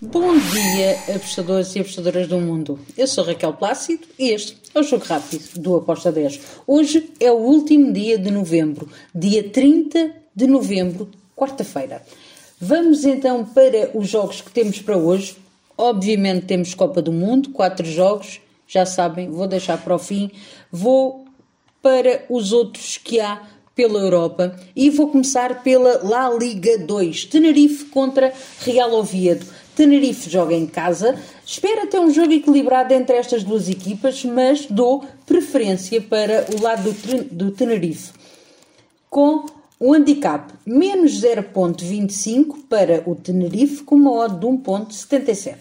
Bom dia, apostadores e apostadoras do mundo. Eu sou Raquel Plácido e este é o Jogo Rápido do Aposta 10. Hoje é o último dia de novembro, dia 30 de novembro, quarta-feira. Vamos então para os jogos que temos para hoje. Obviamente temos Copa do Mundo, quatro jogos, já sabem, vou deixar para o fim. Vou para os outros que há pela Europa e vou começar pela La Liga 2, Tenerife contra Real Oviedo. Tenerife joga em casa, espera ter um jogo equilibrado entre estas duas equipas, mas dou preferência para o lado do, Tenerife. Com o handicap menos 0.25 para o Tenerife, com uma odd de 1.77.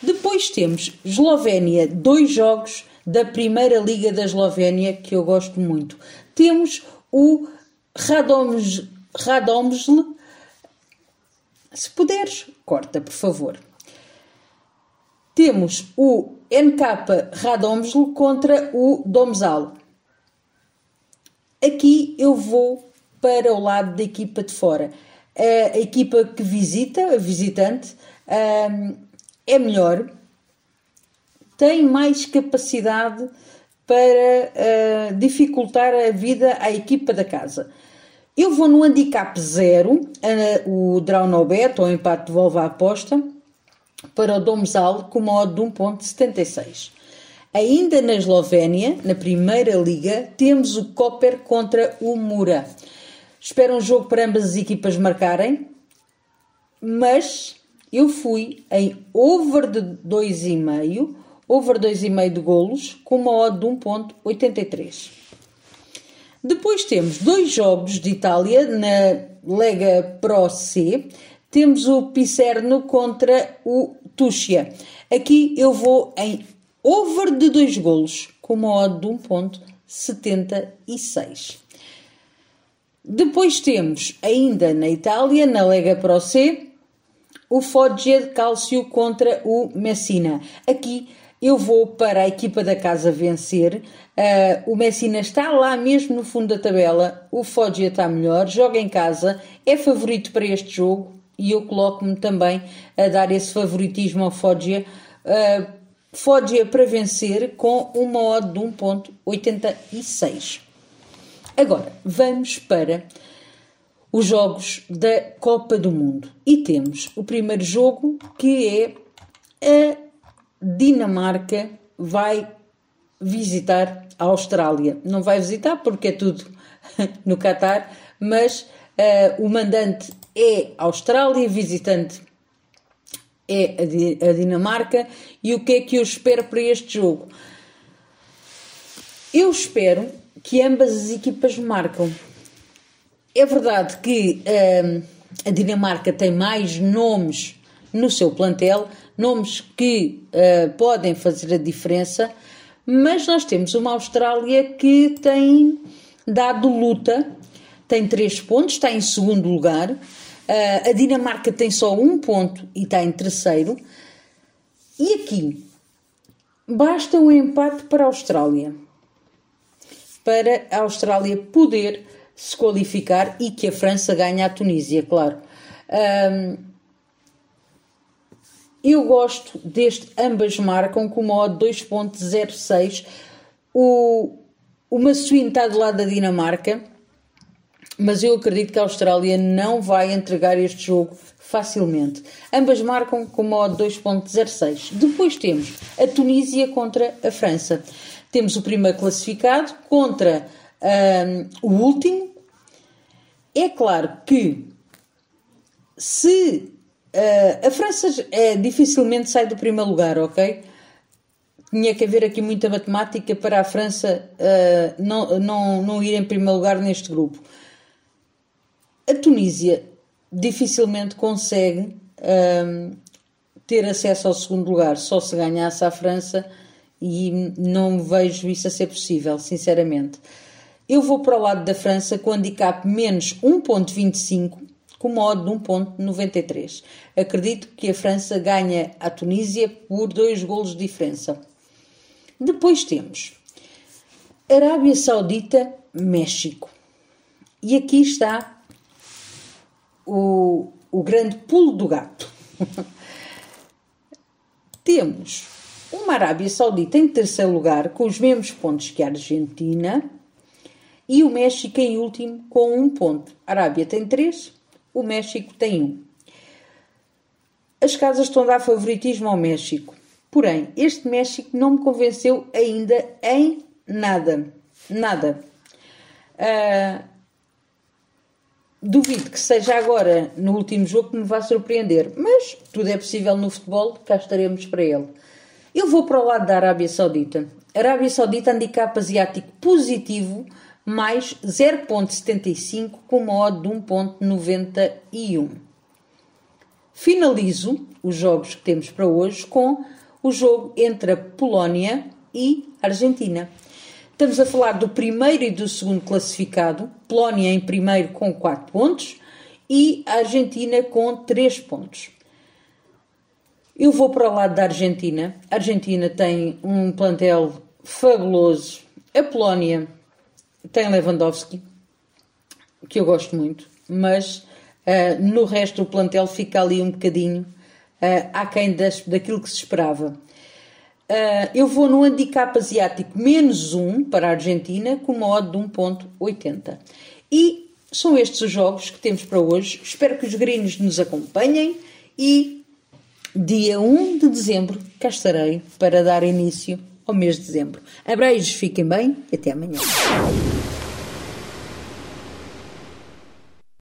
Depois temos Eslovénia, dois jogos da Primeira Liga da Eslovénia que eu gosto muito. Temos o Radomsl se puderes, corta, por favor. Temos o NK Radomsl contra o Domzal. Aqui eu vou para o lado da equipa de fora. A equipa que visita, a visitante, é melhor, tem mais capacidade para dificultar a vida à equipa da casa. Eu vou no handicap zero, uh, o draw no bet, ou empate devolve a aposta, para o Domzal com modo de 1.76. Ainda na Eslovénia, na primeira liga, temos o Koper contra o Mura. Espero um jogo para ambas as equipas marcarem, mas eu fui em over de 2,5, over 2,5 de golos, com uma odd de 1.83. Depois temos dois jogos de Itália na Lega Pro C. Temos o Picerno contra o Tuxia. Aqui eu vou em over de dois golos, com uma odd de 1.76. Depois temos, ainda na Itália, na Lega Pro C, o Foggia de Cálcio contra o Messina. Aqui eu vou para a equipa da casa vencer. Uh, o Messina está lá mesmo no fundo da tabela. O Foggia está melhor, joga em casa, é favorito para este jogo e eu coloco-me também a dar esse favoritismo ao Foggia. Uh, Foggia para vencer com uma odd de 1.86. Agora, vamos para os jogos da Copa do Mundo. E temos o primeiro jogo que é a Dinamarca vai visitar a Austrália. Não vai visitar porque é tudo no Catar, mas uh, o mandante é a Austrália, visitante é a, Dinamarca. E o que é que eu espero para este jogo? Eu espero que ambas as equipas marcam. É verdade que uh, a Dinamarca tem mais nomes no seu plantel, nomes que uh, podem fazer a diferença, mas nós temos uma Austrália que tem dado luta, tem três pontos, está em segundo lugar. Uh, a Dinamarca tem só um ponto e está em terceiro. E aqui basta um empate para a Austrália, para a Austrália poder se qualificar e que a França ganhe a Tunísia, claro. Um, eu gosto deste, ambas marcam com uma odd 2.06. O, o Massuíno está do lado da Dinamarca, mas eu acredito que a Austrália não vai entregar este jogo facilmente. Ambas marcam com uma odd 2.06. Depois temos a Tunísia contra a França. Temos o primeiro classificado contra um, o último. É claro que se Uh, a França é, dificilmente sai do primeiro lugar, ok? Tinha que haver aqui muita matemática para a França uh, não, não, não ir em primeiro lugar neste grupo. A Tunísia dificilmente consegue ter acesso ao segundo lugar, só se ganhasse a França e não vejo isso a ser possível, sinceramente. Eu vou para o lado da França com handicap menos 1.25 com modo de 1.93. Acredito que a França ganha a Tunísia por dois golos de diferença. Depois temos Arábia Saudita, México. E aqui está o, o grande pulo do gato. temos uma Arábia Saudita em terceiro lugar, com os mesmos pontos que a Argentina, e o México em último, com um ponto. A Arábia tem três, o México tem um. As casas estão a dar favoritismo ao México. Porém, este México não me convenceu ainda em nada. Nada. Uh, duvido que seja agora, no último jogo, que me vá surpreender. Mas tudo é possível no futebol, cá estaremos para ele. Eu vou para o lado da Arábia Saudita. Arábia Saudita handicap asiático positivo, mais 0.75 com uma odd de 1.91. Finalizo os jogos que temos para hoje com o jogo entre a Polónia e a Argentina. Estamos a falar do primeiro e do segundo classificado, Polónia em primeiro com 4 pontos e a Argentina com 3 pontos. Eu vou para o lado da Argentina. A Argentina tem um plantel fabuloso. A Polónia tem Lewandowski, que eu gosto muito, mas uh, no resto do plantel fica ali um bocadinho uh, aquém das, daquilo que se esperava. Uh, eu vou no handicap asiático menos 1 para a Argentina com uma odd de 1.80. E são estes os jogos que temos para hoje. Espero que os gringos nos acompanhem e dia 1 de dezembro cá estarei para dar início ao mês de dezembro. Abreijos, fiquem bem e até amanhã.